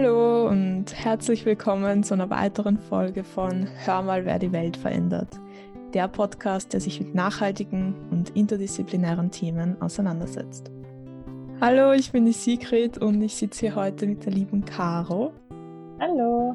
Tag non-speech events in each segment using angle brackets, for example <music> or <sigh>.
Hallo und herzlich willkommen zu einer weiteren Folge von Hör mal, wer die Welt verändert. Der Podcast, der sich mit nachhaltigen und interdisziplinären Themen auseinandersetzt. Hallo, ich bin die Sigrid und ich sitze hier heute mit der lieben Caro. Hallo.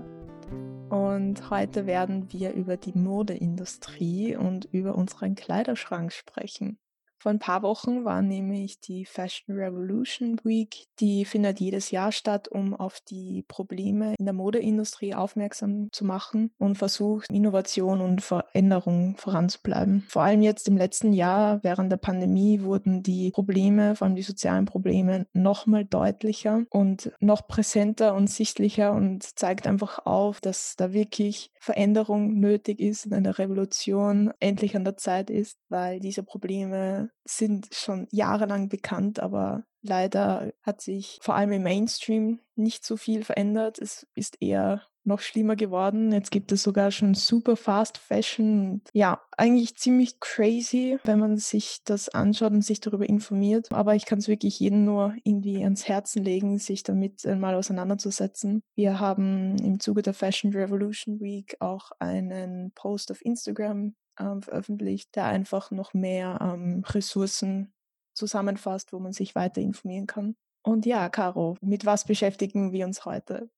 Und heute werden wir über die Modeindustrie und über unseren Kleiderschrank sprechen. Vor ein paar Wochen war nämlich die Fashion Revolution Week. Die findet jedes Jahr statt, um auf die Probleme in der Modeindustrie aufmerksam zu machen und versucht, Innovation und Veränderung voranzubleiben. Vor allem jetzt im letzten Jahr, während der Pandemie, wurden die Probleme, vor allem die sozialen Probleme, nochmal deutlicher und noch präsenter und sichtlicher und zeigt einfach auf, dass da wirklich Veränderung nötig ist und eine Revolution endlich an der Zeit ist, weil diese Probleme sind schon jahrelang bekannt, aber leider hat sich vor allem im Mainstream nicht so viel verändert. Es ist eher noch schlimmer geworden. Jetzt gibt es sogar schon super Fast Fashion. Ja, eigentlich ziemlich crazy, wenn man sich das anschaut und sich darüber informiert. Aber ich kann es wirklich jedem nur irgendwie ans Herzen legen, sich damit mal auseinanderzusetzen. Wir haben im Zuge der Fashion Revolution Week auch einen Post auf Instagram ähm, veröffentlicht, der einfach noch mehr ähm, Ressourcen zusammenfasst, wo man sich weiter informieren kann. Und ja, Caro, mit was beschäftigen wir uns heute?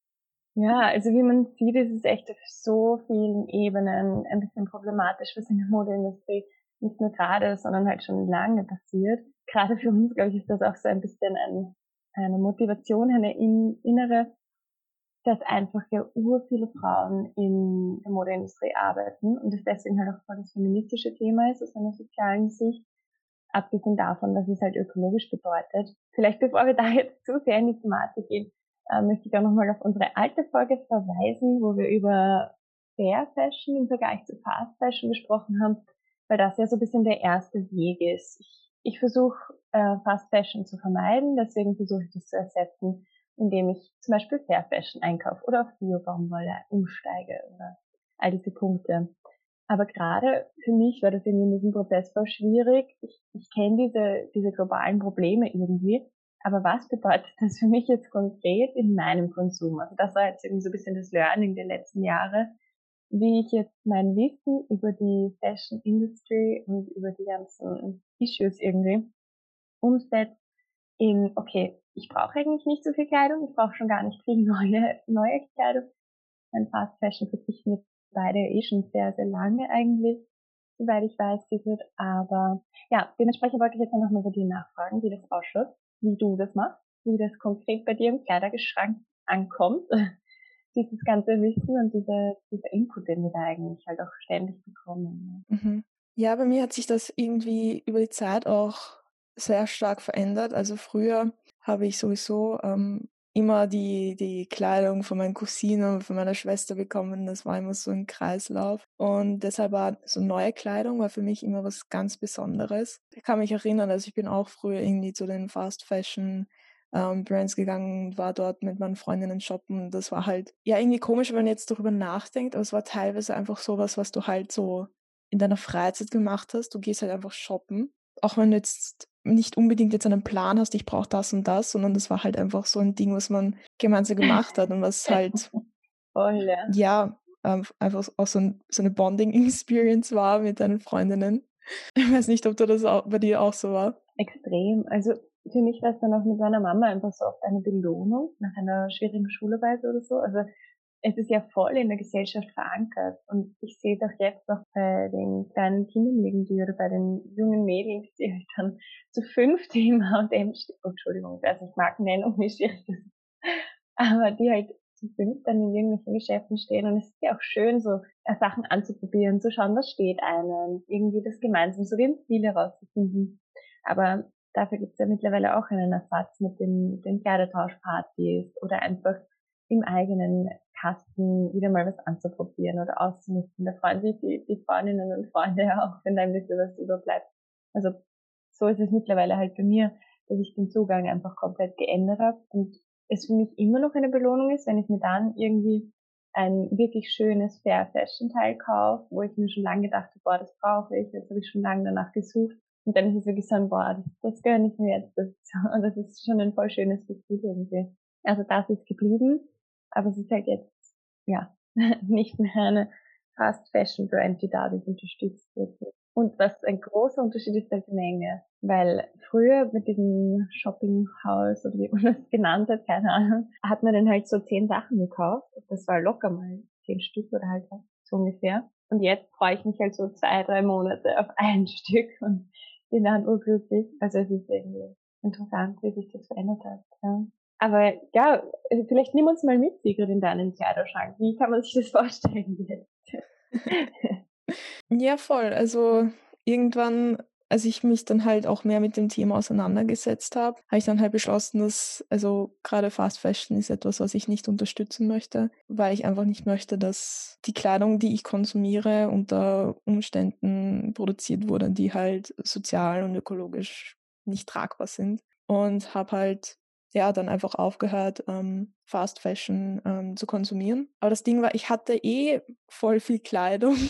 Ja, also wie man sieht, ist es echt auf so vielen Ebenen ein bisschen problematisch, was in der Modeindustrie nicht nur gerade, sondern halt schon lange passiert. Gerade für uns, glaube ich, ist das auch so ein bisschen ein, eine Motivation, eine in, innere dass einfach ja ur viele Frauen in der Modeindustrie arbeiten und es deswegen halt auch voll das feministische Thema ist aus einer sozialen Sicht, abgesehen davon, dass es halt ökologisch bedeutet. Vielleicht bevor wir da jetzt zu sehr in die Thematik gehen, äh, möchte ich auch nochmal auf unsere alte Folge verweisen, wo wir über Fair Fashion im Vergleich zu Fast Fashion gesprochen haben, weil das ja so ein bisschen der erste Weg ist. Ich, ich versuche äh, Fast Fashion zu vermeiden, deswegen versuche ich das zu ersetzen indem ich zum Beispiel Fair Fashion einkaufe oder auf Bio-Baumwolle umsteige oder all diese Punkte. Aber gerade für mich war das irgendwie in diesem Prozess voll schwierig. Ich, ich kenne diese, diese globalen Probleme irgendwie. Aber was bedeutet das für mich jetzt konkret in meinem Konsum? Also das war jetzt irgendwie so ein bisschen das Learning der letzten Jahre, wie ich jetzt mein Wissen über die Fashion Industry und über die ganzen Issues irgendwie umsetze in, okay, ich brauche eigentlich nicht so viel Kleidung, ich brauche schon gar nicht viel <laughs> neue, neue Kleidung. Mein Fast Fashion verzichten mit beide eh schon sehr, sehr lange eigentlich, soweit ich weiß, sie wird. Aber ja, dementsprechend wollte ich jetzt einfach mal bei dir nachfragen, wie das ausschaut, wie du das machst, wie das konkret bei dir im Kleiderschrank ankommt. <laughs> Dieses ganze Wissen und dieser, dieser Input, den wir da eigentlich halt auch ständig bekommen. Mhm. Ja, bei mir hat sich das irgendwie über die Zeit auch sehr stark verändert. Also früher habe ich sowieso ähm, immer die, die Kleidung von meinen Cousinen und von meiner Schwester bekommen. Das war immer so ein Kreislauf. Und deshalb war so neue Kleidung war für mich immer was ganz Besonderes. Ich kann mich erinnern, also ich bin auch früher irgendwie zu den Fast Fashion ähm, Brands gegangen, war dort mit meinen Freundinnen shoppen. Das war halt, ja, irgendwie komisch, wenn man jetzt darüber nachdenkt, aber es war teilweise einfach sowas, was du halt so in deiner Freizeit gemacht hast. Du gehst halt einfach shoppen. Auch wenn du jetzt nicht unbedingt jetzt einen Plan hast, ich brauche das und das, sondern das war halt einfach so ein Ding, was man gemeinsam gemacht hat und was <laughs> halt Voll, ja, ja ähm, einfach auch so, ein, so eine Bonding-Experience war mit deinen Freundinnen. Ich weiß nicht, ob das auch, bei dir auch so war. Extrem. Also für mich war es dann auch mit meiner Mama einfach so oft eine Belohnung nach einer schwierigen Schularbeit oder so. Also es ist ja voll in der Gesellschaft verankert. Und ich sehe es auch jetzt noch bei den kleinen Kindern irgendwie oder bei den jungen Mädels, die halt dann zu fünft im H&M, oh, Entschuldigung, ich weiß nicht, Markennennung, wie schwierig das <laughs> aber die halt zu fünf dann in irgendwelchen Geschäften stehen und es ist ja auch schön, so äh, Sachen anzuprobieren, zu schauen, was steht einem, irgendwie das gemeinsam so ein Ziel herauszufinden. Aber dafür gibt es ja mittlerweile auch einen Ersatz mit den, den Kleidertauschpartys oder einfach im eigenen Kasten wieder mal was anzuprobieren oder auszumisten. Da freuen sich die, die Freundinnen und Freunde <laughs> auch, wenn da ein bisschen was überbleibt. Also so ist es mittlerweile halt bei mir, dass ich den Zugang einfach komplett geändert habe und es für mich immer noch eine Belohnung ist, wenn ich mir dann irgendwie ein wirklich schönes Fair Fashion Teil kaufe, wo ich mir schon lange gedacht habe, boah, das brauche ich, jetzt habe ich schon lange danach gesucht. Und dann ist es wirklich so ein, boah, das, das gönne ich mir jetzt. Das, und <laughs> das ist schon ein voll schönes Gefühl irgendwie. Also das ist geblieben. Aber es ist halt jetzt, ja, <laughs> nicht mehr eine Fast Fashion Brand, die dadurch unterstützt wird. Und was ein großer Unterschied ist, halt die Menge. Weil früher mit diesem Shopping House oder wie man das genannt hat, keine Ahnung, hat man dann halt so zehn Sachen gekauft. Das war locker mal zehn Stück oder halt so ungefähr. Und jetzt freue ich mich halt so zwei, drei Monate auf <laughs> ein Stück und bin dann urglücklich. Also es ist irgendwie interessant, wie sich das verändert hat. Ja. Aber ja, vielleicht nimm uns mal mit, Sigrid, in deinen Kleiderschrank. Wie kann man sich das vorstellen jetzt? <laughs> ja, voll. Also irgendwann als ich mich dann halt auch mehr mit dem Thema auseinandergesetzt habe, habe ich dann halt beschlossen, dass also gerade Fast Fashion ist etwas, was ich nicht unterstützen möchte, weil ich einfach nicht möchte, dass die Kleidung, die ich konsumiere, unter Umständen produziert wurde, die halt sozial und ökologisch nicht tragbar sind. Und habe halt ja dann einfach aufgehört, ähm, Fast Fashion ähm, zu konsumieren. Aber das Ding war, ich hatte eh voll viel Kleidung. <laughs>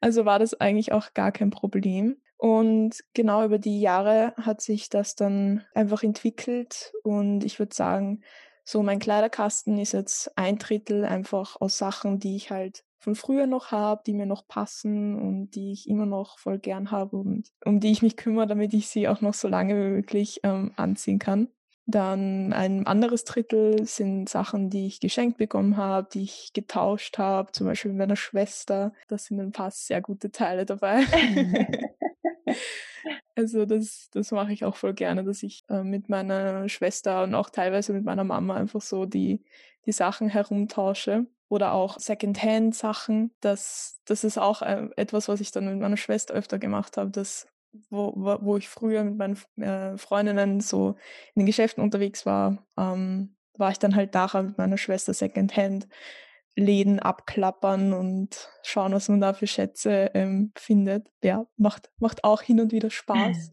Also war das eigentlich auch gar kein Problem. Und genau über die Jahre hat sich das dann einfach entwickelt und ich würde sagen, so mein Kleiderkasten ist jetzt ein Drittel einfach aus Sachen, die ich halt von früher noch habe, die mir noch passen und die ich immer noch voll gern habe und um die ich mich kümmere, damit ich sie auch noch so lange wie möglich ähm, anziehen kann. Dann ein anderes Drittel sind Sachen, die ich geschenkt bekommen habe, die ich getauscht habe, zum Beispiel mit meiner Schwester. Da sind ein paar sehr gute Teile dabei. <laughs> Also das, das mache ich auch voll gerne, dass ich äh, mit meiner Schwester und auch teilweise mit meiner Mama einfach so die, die Sachen herumtausche. Oder auch Secondhand-Sachen. Das, das ist auch äh, etwas, was ich dann mit meiner Schwester öfter gemacht habe, dass wo, wo ich früher mit meinen äh, Freundinnen so in den Geschäften unterwegs war, ähm, war ich dann halt nachher mit meiner Schwester Secondhand Läden abklappern und schauen, was man da für Schätze ähm, findet. Ja, macht, macht auch hin und wieder Spaß.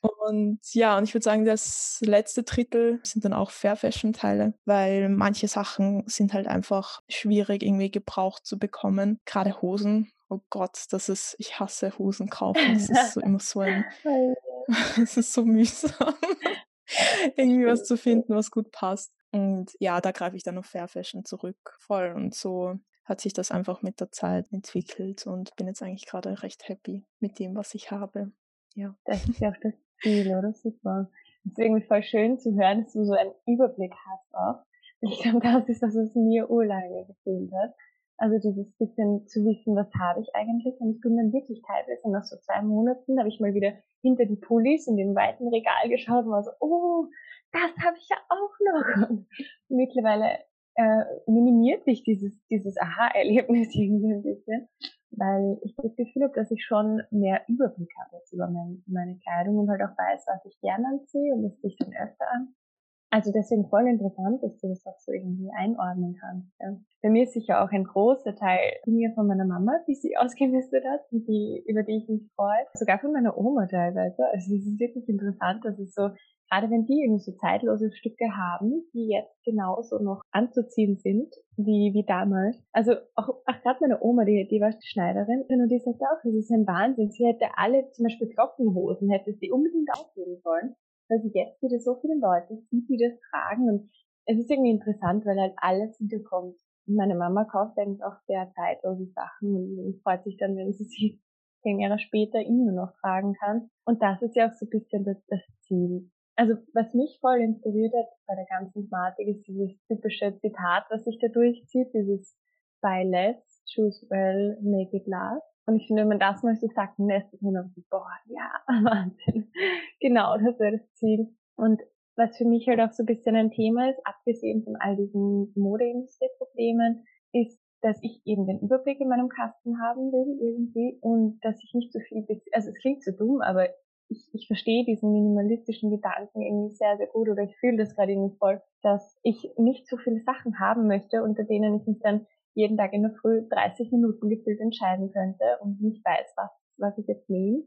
Und ja, und ich würde sagen, das letzte Drittel sind dann auch Fair Fashion Teile, weil manche Sachen sind halt einfach schwierig irgendwie gebraucht zu bekommen. Gerade Hosen. Oh Gott, das ist, ich hasse Hosen kaufen. Das ist so <laughs> immer so ein, es <laughs> ist so mühsam, <laughs> irgendwie was zu finden, was gut passt. Und ja, da greife ich dann auf Fair Fashion zurück, voll. Und so hat sich das einfach mit der Zeit entwickelt und bin jetzt eigentlich gerade recht happy mit dem, was ich habe. Ja. Das ist ja auch das Ziel, oder? Super. Es ist irgendwie voll schön zu hören, dass du so einen Überblick hast auch. Ich glaube, das ist, was es mir urlange gefehlt hat. Also dieses bisschen zu wissen, was habe ich eigentlich? Und ich bin dann wirklich teilweise nach so zwei Monaten, habe ich mal wieder hinter die Pullis in dem weiten Regal geschaut und war so, oh, das habe ich ja auch noch. Und mittlerweile äh, minimiert sich dieses, dieses Aha-Erlebnis <laughs> irgendwie ein bisschen, weil ich das Gefühl habe, dass ich schon mehr Überblick habe jetzt über mein, meine Kleidung und halt auch weiß, was ich gerne anziehe und das ziehe ich dann öfter an. Also deswegen voll interessant, dass du das auch so irgendwie einordnen kannst. Ja. Bei mir ist sicher auch ein großer Teil Dinge von meiner Mama, die sie <laughs> ausgemistet hat und die, über die ich mich freue. Sogar von meiner Oma teilweise. Also es ist wirklich interessant, dass es so gerade wenn die irgendwie so zeitlose Stücke haben, die jetzt genauso noch anzuziehen sind, wie, wie damals. Also auch, auch gerade meine Oma, die, die war Schneiderin, und die sagt auch, das ist ein Wahnsinn. Sie hätte alle zum Beispiel Glockenhosen, hätte sie unbedingt aufgeben sollen, weil sie jetzt wieder so viele Leute sieht, die das tragen. Und es ist irgendwie interessant, weil halt alles wiederkommt. Und meine Mama kauft eigentlich auch sehr zeitlose Sachen und freut sich dann, wenn sie sie zehn Jahre später immer noch tragen kann. Und das ist ja auch so ein bisschen das, das Ziel also was mich voll inspiriert hat bei der ganzen Thematik ist dieses typische Zitat, was sich da durchzieht, dieses Buy less, choose well, make it last. Und ich finde, wenn man das mal so sagt, es mir noch so, boah, ja, <laughs> Wahnsinn. genau, das wäre das Ziel. Und was für mich halt auch so ein bisschen ein Thema ist, abgesehen von all diesen Modeindustrie-Problemen, ist, dass ich eben den Überblick in meinem Kasten haben will irgendwie und dass ich nicht so viel, also es klingt so dumm, aber ich, ich verstehe diesen minimalistischen Gedanken irgendwie sehr, sehr gut oder ich fühle das gerade irgendwie voll, dass ich nicht so viele Sachen haben möchte, unter denen ich mich dann jeden Tag in der Früh 30 Minuten gefühlt entscheiden könnte und nicht weiß, was, was ich jetzt nehme.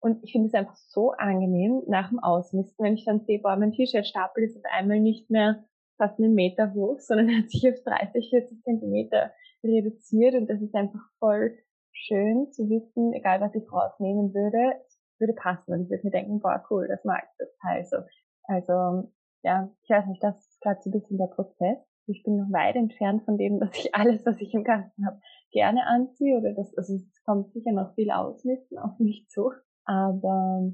Und ich finde es einfach so angenehm nach dem Ausmisten, wenn ich dann sehe, boah, mein T-Shirt-Stapel ist auf einmal nicht mehr fast einen Meter hoch, sondern <laughs> hat sich auf 30, 40 Zentimeter reduziert und das ist einfach voll schön zu wissen, egal was ich rausnehmen würde, würde passen und ich würde mir denken, boah, cool, das mag ich das Teil so. Also, ja, ich weiß nicht, das ist gerade so ein bisschen der Prozess. Ich bin noch weit entfernt von dem, <laughs> dass ich alles, was ich im Kasten habe, gerne anziehe oder das, also es kommt sicher noch viel Ausmisten auf mich zu. Aber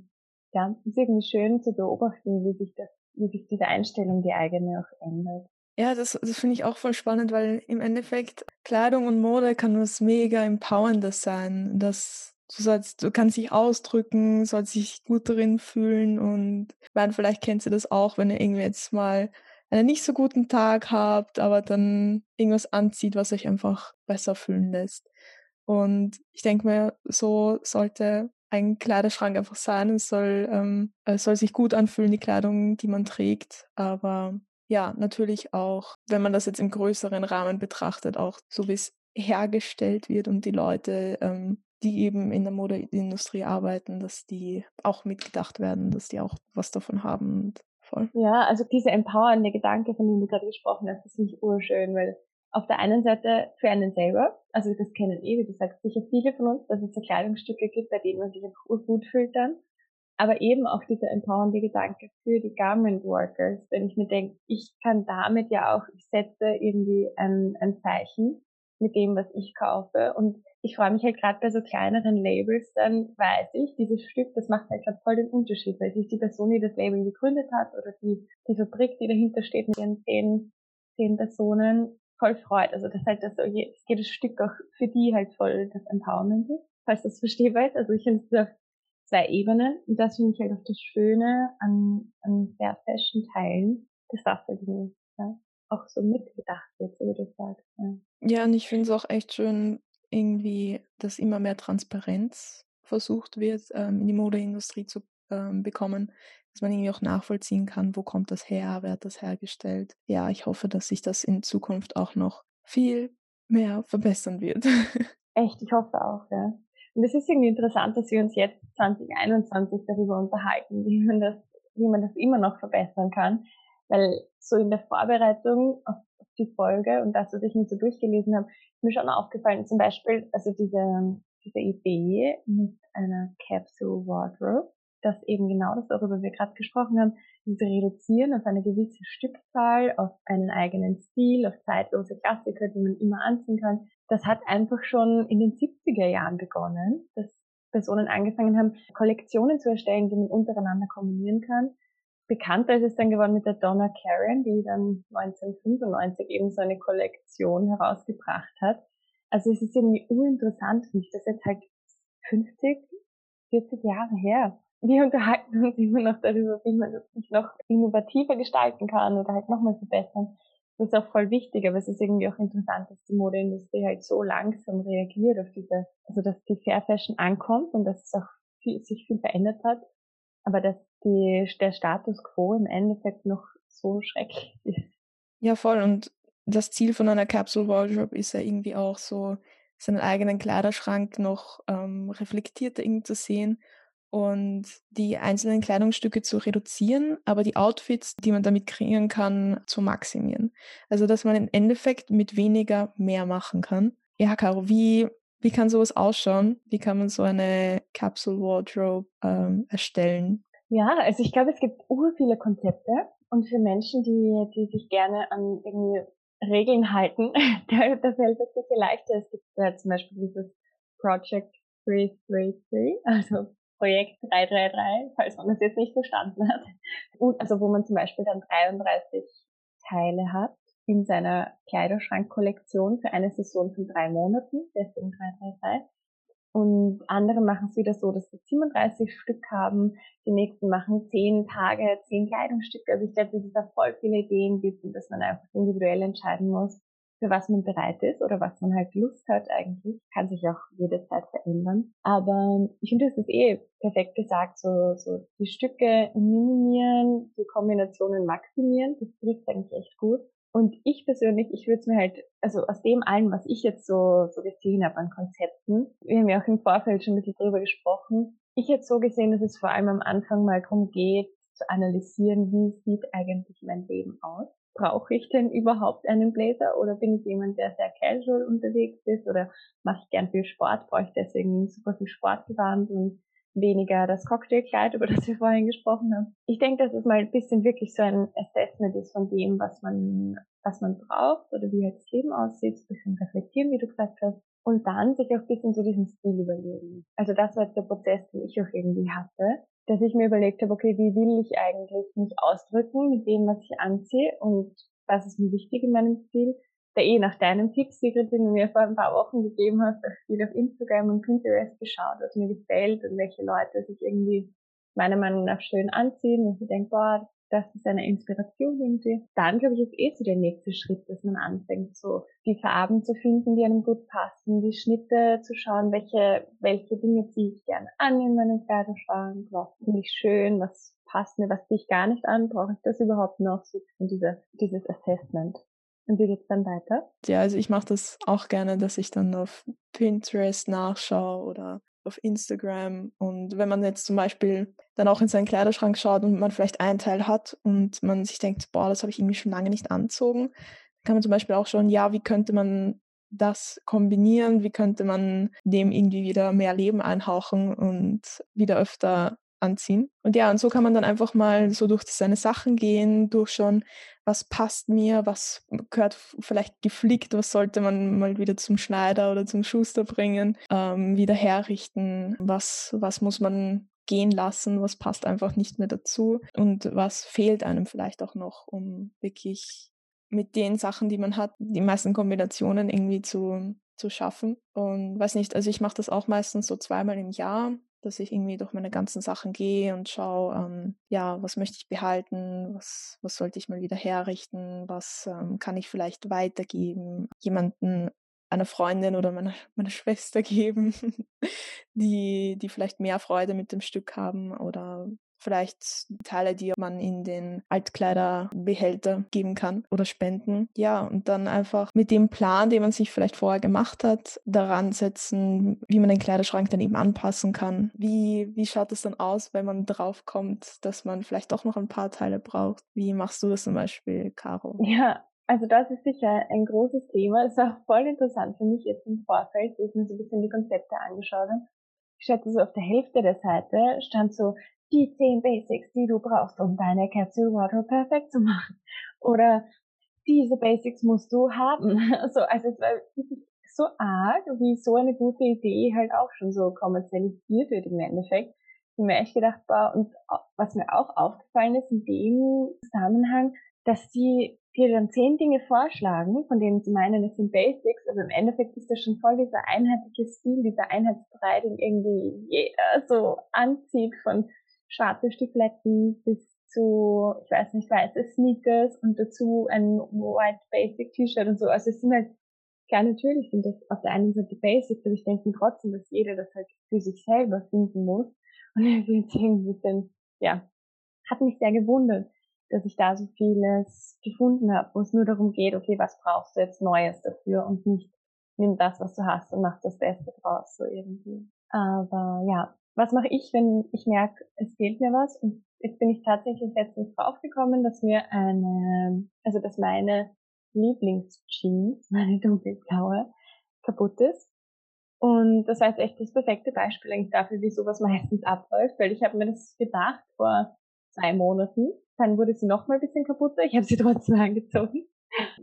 ja, es ist irgendwie schön zu beobachten, wie sich das, wie sich diese Einstellung, die eigene auch ändert. Ja, das, das finde ich auch voll spannend, weil im Endeffekt Kleidung und Mode kann was mega empowerndes sein. Das, du, sollst, du kannst dich ausdrücken, sollst dich gut drin fühlen und meine, vielleicht kennt ihr das auch, wenn ihr irgendwie jetzt mal einen nicht so guten Tag habt, aber dann irgendwas anzieht, was euch einfach besser fühlen lässt. Und ich denke mir, so sollte ein Kleiderschrank einfach sein. Es soll, ähm, es soll sich gut anfühlen, die Kleidung, die man trägt. Aber ja, natürlich auch, wenn man das jetzt im größeren Rahmen betrachtet, auch so wie es hergestellt wird und die Leute, ähm, die eben in der Modeindustrie arbeiten, dass die auch mitgedacht werden, dass die auch was davon haben. Und voll. Ja, also dieser empowernde Gedanke, von dem du gerade gesprochen hast, das finde ich urschön, weil auf der einen Seite für einen selber, also das kennen eh, wie du sagst, sicher viele von uns, dass es so Kleidungsstücke gibt, bei denen man sich einfach urgut fühlt dann aber eben auch dieser empowernde Gedanke für die Garment Workers, wenn ich mir denke, ich kann damit ja auch, ich setze irgendwie ein, ein Zeichen mit dem, was ich kaufe und ich freue mich halt gerade bei so kleineren Labels, dann weiß ich, dieses Stück, das macht halt gerade voll den Unterschied, weil sich die Person, die das Label gegründet hat oder die, die Fabrik, die dahinter steht mit ihren zehn, zehn Personen, voll freut. Also das halt das, jedes Stück auch für die halt voll das Empowerment ist, falls das verstehbar ist. Also ich finde es zwei Ebenen. Und das finde ich halt auch das Schöne an, an Fair Fashion Teilen, dass das halt ja, auch so mitgedacht wird, so wie du sagst. Ja, ja und ich finde es auch echt schön, irgendwie, dass immer mehr Transparenz versucht wird, ähm, in die Modeindustrie zu ähm, bekommen, dass man irgendwie auch nachvollziehen kann, wo kommt das her, wer hat das hergestellt. Ja, ich hoffe, dass sich das in Zukunft auch noch viel mehr verbessern wird. <laughs> Echt, ich hoffe auch, ja. Und es ist irgendwie interessant, dass wir uns jetzt 2021 darüber unterhalten, <laughs> wie man das, wie man das immer noch verbessern kann. Weil so in der Vorbereitung auf die Folge und das, was ich mir so durchgelesen habe, ist mir schon aufgefallen, zum Beispiel, also diese, diese Idee mit einer Capsule Wardrobe, dass eben genau das, worüber wir gerade gesprochen haben, diese reduzieren auf eine gewisse Stückzahl, auf einen eigenen Stil, auf zeitlose Klassiker, die man immer anziehen kann. Das hat einfach schon in den 70er Jahren begonnen, dass Personen angefangen haben, Kollektionen zu erstellen, die man untereinander kombinieren kann. Bekannter ist es dann geworden mit der Donna Karen, die dann 1995 eben so eine Kollektion herausgebracht hat. Also es ist irgendwie uninteressant, nicht das jetzt halt 50, 40 Jahre her wir unterhalten uns immer noch darüber, wie man das sich noch innovativer gestalten kann oder halt nochmal verbessern. Das ist auch voll wichtig, aber es ist irgendwie auch interessant, dass die Modeindustrie halt so langsam reagiert auf diese, also dass die Fair Fashion ankommt und dass es auch viel, sich viel verändert hat, aber dass die, der Status quo im Endeffekt noch so schrecklich ist. Ja, voll. Und das Ziel von einer Capsule Wardrobe ist ja irgendwie auch so, seinen eigenen Kleiderschrank noch ähm, reflektierter irgendwie zu sehen und die einzelnen Kleidungsstücke zu reduzieren, aber die Outfits, die man damit kreieren kann, zu maximieren. Also dass man im Endeffekt mit weniger mehr machen kann. Ja, Caro, wie, wie kann sowas ausschauen? Wie kann man so eine Capsule Wardrobe ähm, erstellen? Ja, also ich glaube, es gibt ur viele Konzepte und für Menschen, die, die sich gerne an irgendwie Regeln halten, <laughs> da, da fällt es sicher leichter. Es gibt äh, zum Beispiel dieses Project 333, also Projekt 333, falls man das jetzt nicht verstanden hat. Und also wo man zum Beispiel dann 33 Teile hat in seiner Kleiderschrankkollektion für eine Saison von drei Monaten, deswegen 333. Und andere machen es wieder so, dass sie 37 Stück haben, die nächsten machen 10 Tage, 10 Kleidungsstücke. Also ich glaube, dass es da voll viele Ideen gibt und dass man einfach individuell entscheiden muss, für was man bereit ist oder was man halt Lust hat eigentlich, kann sich auch jederzeit verändern. Aber ich finde, das ist eh perfekt gesagt, so, so die Stücke minimieren, die Kombinationen maximieren, das trifft eigentlich echt gut. Und ich persönlich, ich würde es mir halt, also aus dem allen, was ich jetzt so, so gesehen habe an Konzepten, wir haben ja auch im Vorfeld schon ein bisschen drüber gesprochen, ich hätte so gesehen, dass es vor allem am Anfang mal darum geht, zu analysieren, wie sieht eigentlich mein Leben aus? Brauche ich denn überhaupt einen Blazer oder bin ich jemand, der sehr casual unterwegs ist oder mache ich gern viel Sport, brauche ich deswegen super viel Sportgewand und weniger das Cocktailkleid, über das wir vorhin gesprochen haben. Ich denke, dass es mal ein bisschen wirklich so ein Assessment ist von dem, was man, was man braucht oder wie halt das Leben aussieht, ein bisschen reflektieren, wie du gesagt hast. Und dann sich auch ein bisschen zu diesem Stil überlegen. Also das war jetzt der Prozess, den ich auch irgendwie hatte, dass ich mir überlegt habe, okay, wie will ich eigentlich mich ausdrücken mit dem, was ich anziehe und was ist mir wichtig in meinem Stil da eh nach deinem Tipp, Sigrid, den du mir vor ein paar Wochen gegeben hast, auch viel auf Instagram und Pinterest geschaut, was mir gefällt und welche Leute sich irgendwie meiner Meinung nach schön anziehen und ich denke, boah, das ist eine Inspiration irgendwie. Dann, glaube ich, ist eh so der nächste Schritt, dass man anfängt, so die Farben zu finden, die einem gut passen, die Schnitte zu schauen, welche, welche Dinge ziehe ich gerne an in meinem Kleiderschrank, was finde ich schön, was passt mir, was ziehe ich gar nicht an, brauche ich das überhaupt noch, so diese, dieses Assessment. Und wie geht's dann weiter? Ja, also ich mache das auch gerne, dass ich dann auf Pinterest nachschaue oder auf Instagram. Und wenn man jetzt zum Beispiel dann auch in seinen Kleiderschrank schaut und man vielleicht einen Teil hat und man sich denkt, boah, das habe ich irgendwie schon lange nicht anzogen, kann man zum Beispiel auch schauen, ja, wie könnte man das kombinieren, wie könnte man dem irgendwie wieder mehr Leben einhauchen und wieder öfter anziehen. Und ja, und so kann man dann einfach mal so durch seine Sachen gehen, durchschauen, was passt mir, was gehört vielleicht geflickt, was sollte man mal wieder zum Schneider oder zum Schuster bringen, ähm, wieder herrichten, was, was muss man gehen lassen, was passt einfach nicht mehr dazu und was fehlt einem vielleicht auch noch, um wirklich mit den Sachen, die man hat, die meisten Kombinationen irgendwie zu, zu schaffen. Und weiß nicht, also ich mache das auch meistens so zweimal im Jahr, dass ich irgendwie durch meine ganzen Sachen gehe und schaue, ähm, ja, was möchte ich behalten, was, was sollte ich mal wieder herrichten, was ähm, kann ich vielleicht weitergeben, jemanden, einer Freundin oder meiner, <laughs> meiner Schwester geben, <laughs> die, die vielleicht mehr Freude mit dem Stück haben oder vielleicht Teile, die man in den Altkleiderbehälter geben kann oder spenden. Ja, und dann einfach mit dem Plan, den man sich vielleicht vorher gemacht hat, daran setzen, wie man den Kleiderschrank dann eben anpassen kann. Wie, wie schaut es dann aus, wenn man drauf kommt, dass man vielleicht doch noch ein paar Teile braucht? Wie machst du das zum Beispiel, Caro? Ja, also das ist sicher ein großes Thema. Es war voll interessant für mich jetzt im Vorfeld, wo ich mir so ein bisschen die Konzepte angeschaut habe. Ich hatte so auf der Hälfte der Seite stand so die zehn Basics, die du brauchst, um deine Capsule Wardrobe perfekt zu machen. Oder diese Basics musst du haben. <laughs> So, also es war so arg, wie so eine gute Idee halt auch schon so kommerzialisiert wird im Endeffekt. Ich mir echt gedacht, boah, und was mir auch aufgefallen ist in dem Zusammenhang, dass die dir dann zehn Dinge vorschlagen, von denen sie meinen, es sind Basics, aber im Endeffekt ist das schon voll dieser einheitliche Stil, dieser Einheitsbrei, den irgendwie jeder so anzieht, von schwarze Stifletten bis zu, ich weiß nicht, weiße Sneakers und dazu ein White Basic T-Shirt und so. Also es sind halt, klar, natürlich sind das auf der einen Seite Basics, aber ich denke trotzdem, dass jeder das halt für sich selber finden muss. Und irgendwie ein bisschen, ja, hat mich sehr gewundert, dass ich da so vieles gefunden habe, wo es nur darum geht, okay, was brauchst du jetzt Neues dafür und nicht nimm das, was du hast und mach das Beste draus, so irgendwie. Aber ja, was mache ich, wenn ich merke, es fehlt mir was? Und jetzt bin ich tatsächlich letztens draufgekommen, dass mir eine, also dass meine Lieblingsjeans, <laughs> meine dunkelblaue, kaputt ist. Und das war jetzt echt das perfekte Beispiel eigentlich dafür, wie sowas meistens abläuft, weil ich habe mir das gedacht vor zwei Monaten. Dann wurde sie noch mal ein bisschen kaputter. Ich habe sie <laughs> trotzdem angezogen.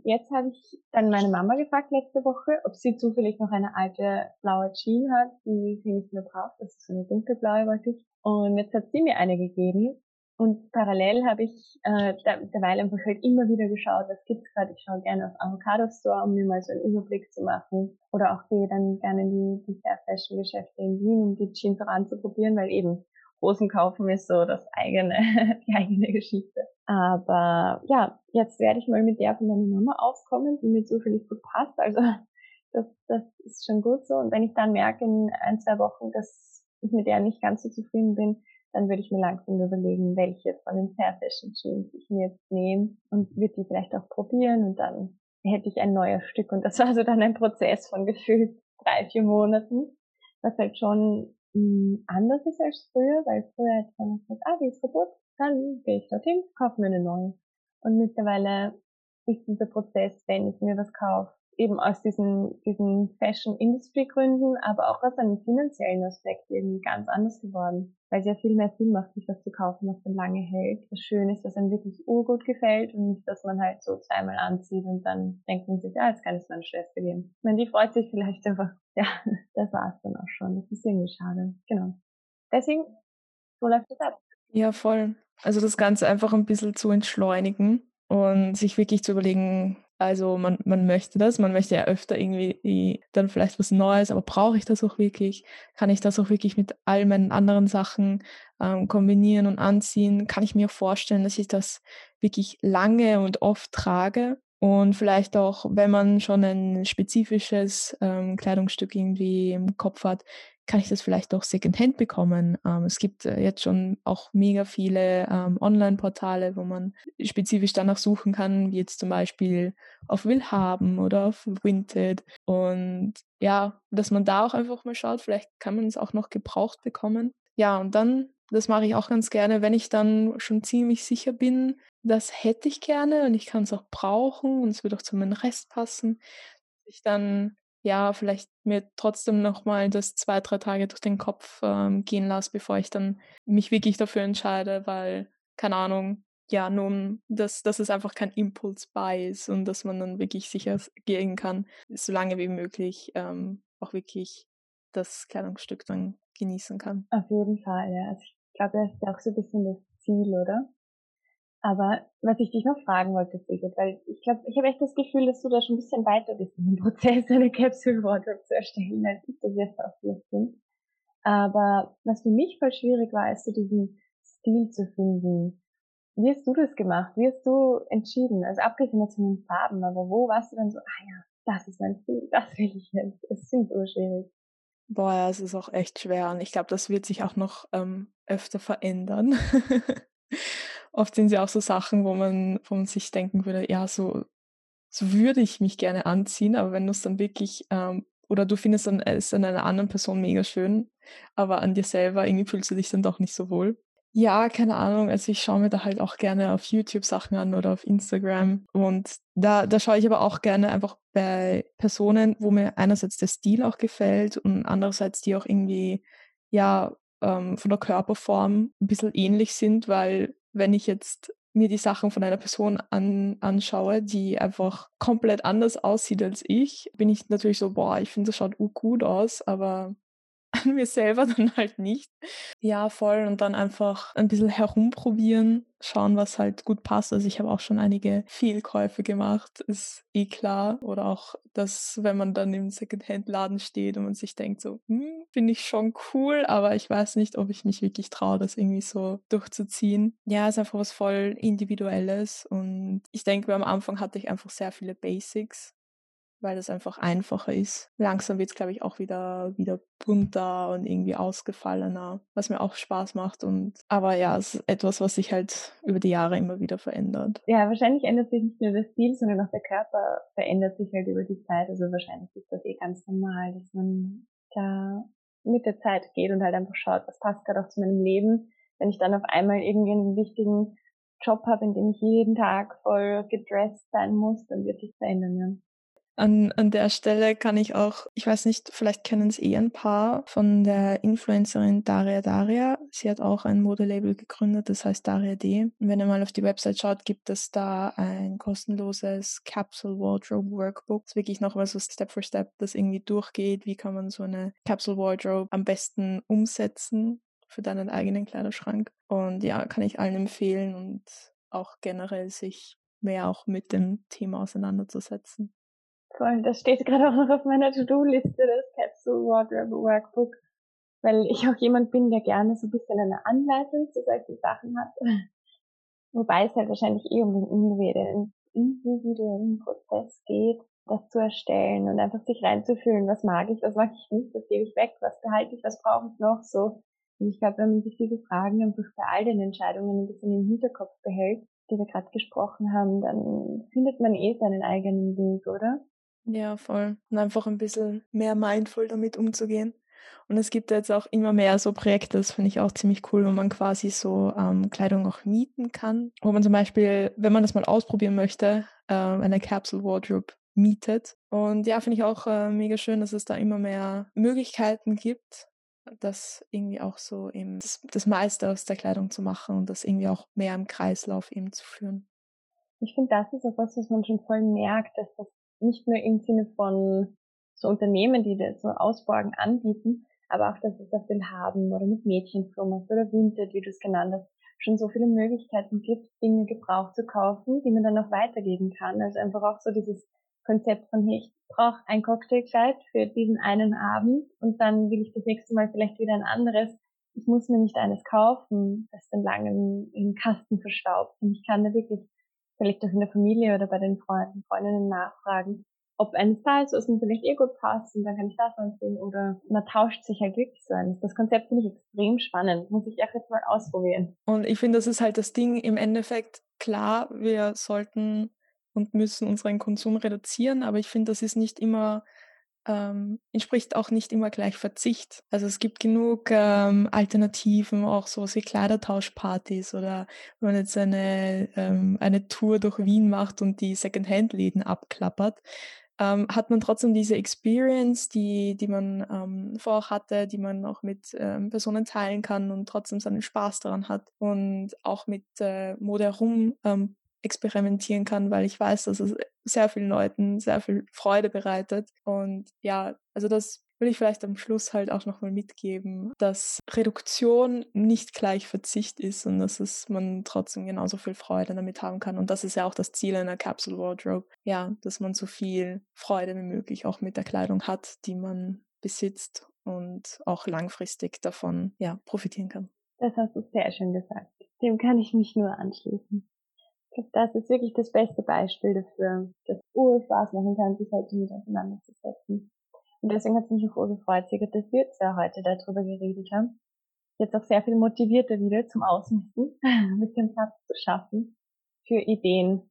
Jetzt habe ich dann meine Mama gefragt letzte Woche, ob sie zufällig noch eine alte blaue Jeans hat, die sie nicht mehr braucht. Das ist so eine dunkelblaue, wollte ich. Und jetzt hat sie mir eine gegeben. Und parallel habe ich äh, derweil einfach halt immer wieder geschaut, was gibt's gerade. Ich schaue gerne auf Avocado Store, um mir mal so einen Überblick zu machen. Oder auch gehe dann gerne in die, die Fair Fashion Geschäfte in Wien, um die Jeans auch anzuprobieren, weil eben Hosen kaufen ist so das eigene, <laughs> die eigene Geschichte. Aber ja, jetzt werde ich mal mit der von meiner Mama auskommen, die mir zufällig gut passt. Also das, das ist schon gut so. Und wenn ich dann merke in ein, zwei Wochen, dass ich mit der nicht ganz so zufrieden bin, dann würde ich mir langsam überlegen, welche von den Fair Fashion Jeans ich mir jetzt nehme und würde die vielleicht auch probieren und dann hätte ich ein neues Stück. Und das war so dann ein Prozess von gefühlt drei, vier Monaten, was halt schon mh, anders ist als früher, weil früher hätte man gesagt, ah, die ist kaputt, dann gehe ich dorthin, kaufe mir eine neue. Und mittlerweile ist dieser Prozess, wenn ich mir was kaufe, eben aus diesen, diesen Fashion-Industry-Gründen, aber auch aus einem finanziellen Aspekt eben ganz anders geworden. Weil es ja viel mehr Sinn macht, sich was zu kaufen, was dann lange hält, was schön ist, was einem wirklich urgut gefällt und nicht, dass man halt so zweimal anzieht und dann denkt man sich, ja, jetzt kann es meiner Schwester. Ich meine, die freut sich vielleicht einfach, <laughs> ja, das war's dann auch schon. Das ist irgendwie schade. Genau. Deswegen, so läuft es ab. Ja, voll. Also das Ganze einfach ein bisschen zu entschleunigen und sich wirklich zu überlegen, also man, man möchte das, man möchte ja öfter irgendwie dann vielleicht was Neues, aber brauche ich das auch wirklich? Kann ich das auch wirklich mit all meinen anderen Sachen ähm, kombinieren und anziehen? Kann ich mir vorstellen, dass ich das wirklich lange und oft trage? Und vielleicht auch, wenn man schon ein spezifisches ähm, Kleidungsstück irgendwie im Kopf hat, kann ich das vielleicht auch Secondhand bekommen. Ähm, es gibt äh, jetzt schon auch mega viele ähm, Online-Portale, wo man spezifisch danach suchen kann, wie jetzt zum Beispiel auf Willhaben oder auf Vinted. Und ja, dass man da auch einfach mal schaut, vielleicht kann man es auch noch gebraucht bekommen. Ja, und dann, das mache ich auch ganz gerne, wenn ich dann schon ziemlich sicher bin, das hätte ich gerne und ich kann es auch brauchen und es wird auch zu meinem Rest passen, ich dann ja, vielleicht mir trotzdem nochmal das zwei, drei Tage durch den Kopf ähm, gehen lasse, bevor ich dann mich wirklich dafür entscheide, weil, keine Ahnung, ja, nun, dass, dass es einfach kein Impuls-Buy ist und dass man dann wirklich sicher gehen kann, so lange wie möglich ähm, auch wirklich das Kleidungsstück dann genießen kann. Auf jeden Fall, ja. Also ich glaube, das ist ja auch so ein bisschen das Ziel, oder? Aber was ich dich noch fragen wollte, Sigrid, weil ich glaube, ich habe echt das Gefühl, dass du da schon ein bisschen weiter bist in dem <laughs> Prozess, eine Capsule Wardrobe zu erstellen, als ich das jetzt auch jetzt bin. Aber was für mich voll schwierig war, ist so diesen Stil zu finden. Wie hast du das gemacht? Wie hast du entschieden? Also abgesehen jetzt von den Farben, aber wo warst du dann so, ah ja, das ist mein Stil, das will ich jetzt. Es ist so schwierig. Boah, ja, es ist auch echt schwer und ich glaube, das wird sich auch noch ähm, öfter verändern. <laughs> oft sind ja auch so Sachen, wo man, wo sich denken würde, ja, so, so würde ich mich gerne anziehen, aber wenn du es dann wirklich, ähm, oder du findest dann es an einer anderen Person mega schön, aber an dir selber irgendwie fühlst du dich dann doch nicht so wohl. Ja, keine Ahnung. Also ich schaue mir da halt auch gerne auf YouTube Sachen an oder auf Instagram. Und da, da schaue ich aber auch gerne einfach bei Personen, wo mir einerseits der Stil auch gefällt und andererseits die auch irgendwie, ja, ähm, von der Körperform ein bisschen ähnlich sind, weil wenn ich jetzt mir die Sachen von einer Person an, anschaue, die einfach komplett anders aussieht als ich, bin ich natürlich so, boah, ich finde, das schaut gut aus, aber an mir selber <laughs> dann halt nicht. Ja, voll. Und dann einfach ein bisschen herumprobieren, schauen, was halt gut passt. Also ich habe auch schon einige Fehlkäufe gemacht, ist eh klar. Oder auch, dass wenn man dann im Secondhand-Laden steht und man sich denkt so, hm, finde ich schon cool, aber ich weiß nicht, ob ich mich wirklich traue, das irgendwie so durchzuziehen. Ja, ist einfach was voll Individuelles. Und ich denke, am Anfang hatte ich einfach sehr viele Basics weil es einfach einfacher ist. Langsam wird es, glaube ich, auch wieder, wieder bunter und irgendwie ausgefallener, was mir auch Spaß macht. Und aber ja, es ist etwas, was sich halt über die Jahre immer wieder verändert. Ja, wahrscheinlich ändert sich nicht nur der Stil, sondern auch der Körper verändert sich halt über die Zeit. Also wahrscheinlich ist das eh ganz normal, dass man da mit der Zeit geht und halt einfach schaut, was passt gerade auch zu meinem Leben. Wenn ich dann auf einmal irgendwie einen wichtigen Job habe, in dem ich jeden Tag voll gedressed sein muss, dann wird sich verändern. An, an der Stelle kann ich auch, ich weiß nicht, vielleicht kennen es eh ein paar von der Influencerin Daria Daria. Sie hat auch ein Modelabel gegründet, das heißt Daria D. Und wenn ihr mal auf die Website schaut, gibt es da ein kostenloses Capsule Wardrobe Workbook. Das ist wirklich nochmal so Step for Step, das irgendwie durchgeht. Wie kann man so eine Capsule Wardrobe am besten umsetzen für deinen eigenen Kleiderschrank? Und ja, kann ich allen empfehlen und auch generell sich mehr auch mit dem Thema auseinanderzusetzen. Voll, das steht gerade auch noch auf meiner To-Do-Liste, das Capsule Wardrobe Workbook, weil ich auch jemand bin, der gerne so ein bisschen eine Anleitung zu solchen Sachen hat. <laughs> Wobei es halt wahrscheinlich eh um den individuellen, Prozess geht, das zu erstellen und einfach sich reinzufühlen, was mag ich, was mag ich nicht, was gebe ich weg, was behalte ich, was brauche ich noch, so. Und ich glaube, wenn man sich diese Fragen einfach bei all den Entscheidungen ein bisschen im Hinterkopf behält, die wir gerade gesprochen haben, dann findet man eh seinen eigenen Weg, oder? Ja, voll. Und einfach ein bisschen mehr mindful damit umzugehen. Und es gibt jetzt auch immer mehr so Projekte, das finde ich auch ziemlich cool, wo man quasi so ähm, Kleidung auch mieten kann. Wo man zum Beispiel, wenn man das mal ausprobieren möchte, äh, eine Capsule Wardrobe mietet. Und ja, finde ich auch äh, mega schön, dass es da immer mehr Möglichkeiten gibt, das irgendwie auch so eben das, das meiste aus der Kleidung zu machen und das irgendwie auch mehr im Kreislauf eben zu führen. Ich finde, das ist auch was, was man schon voll merkt, dass das nicht nur im Sinne von so Unternehmen, die das so Ausborgen anbieten, aber auch, dass es auf den Haben oder mit Mädchenflummers oder Vinted, wie du es genannt hast, schon so viele Möglichkeiten gibt, Dinge gebraucht zu kaufen, die man dann auch weitergeben kann. Also einfach auch so dieses Konzept von, hey, ich brauche ein Cocktailkleid für diesen einen Abend und dann will ich das nächste Mal vielleicht wieder ein anderes. Ich muss mir nicht eines kaufen, das dann lange im Kasten verstaubt. Und ich kann da wirklich vielleicht auch in der Familie oder bei den Freunden, Freundinnen nachfragen, ob eines da ist, was vielleicht eh gut passt und dann kann ich das ansehen oder man tauscht sich halt wirklich so eines. Das Konzept finde ich extrem spannend, muss ich auch jetzt mal ausprobieren. Und ich finde, das ist halt das Ding im Endeffekt, klar, wir sollten und müssen unseren Konsum reduzieren, aber ich finde, das ist nicht immer ähm, entspricht auch nicht immer gleich Verzicht. Also es gibt genug ähm, Alternativen, auch so wie Kleidertauschpartys oder wenn man jetzt eine, ähm, eine Tour durch Wien macht und die Secondhand-Läden abklappert, ähm, hat man trotzdem diese Experience, die, die man ähm, vorher hatte, die man auch mit ähm, Personen teilen kann und trotzdem seinen Spaß daran hat und auch mit äh, Mode herum ähm, experimentieren kann, weil ich weiß, dass es sehr vielen Leuten sehr viel Freude bereitet. Und ja, also das will ich vielleicht am Schluss halt auch nochmal mitgeben, dass Reduktion nicht gleich Verzicht ist und dass es man trotzdem genauso viel Freude damit haben kann. Und das ist ja auch das Ziel einer Capsule Wardrobe. Ja, dass man so viel Freude wie möglich auch mit der Kleidung hat, die man besitzt und auch langfristig davon ja, profitieren kann. Das hast du sehr schön gesagt. Dem kann ich mich nur anschließen das ist wirklich das beste Beispiel dafür, dass Spaß machen kann, sich heute mit auseinanderzusetzen. Und deswegen hat es mich auch urgefreut, Sigurd, dass wir zwei heute darüber geredet haben. Jetzt auch sehr viel motivierter wieder zum Ausmisten, <laughs> mit dem Platz zu schaffen für Ideen,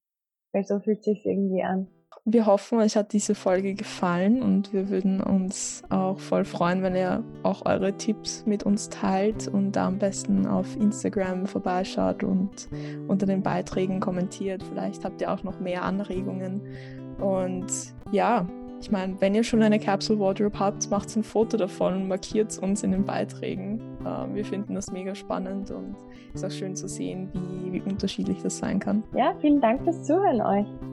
weil so fühlt sich irgendwie an. Wir hoffen, euch hat diese Folge gefallen und wir würden uns auch voll freuen, wenn ihr auch eure Tipps mit uns teilt und da am besten auf Instagram vorbeischaut und unter den Beiträgen kommentiert. Vielleicht habt ihr auch noch mehr Anregungen. Und ja, ich meine, wenn ihr schon eine Capsule Wardrobe habt, macht ein Foto davon und markiert uns in den Beiträgen. Ähm, wir finden das mega spannend und es ist auch schön zu sehen, wie, wie unterschiedlich das sein kann. Ja, vielen Dank fürs Zuhören euch.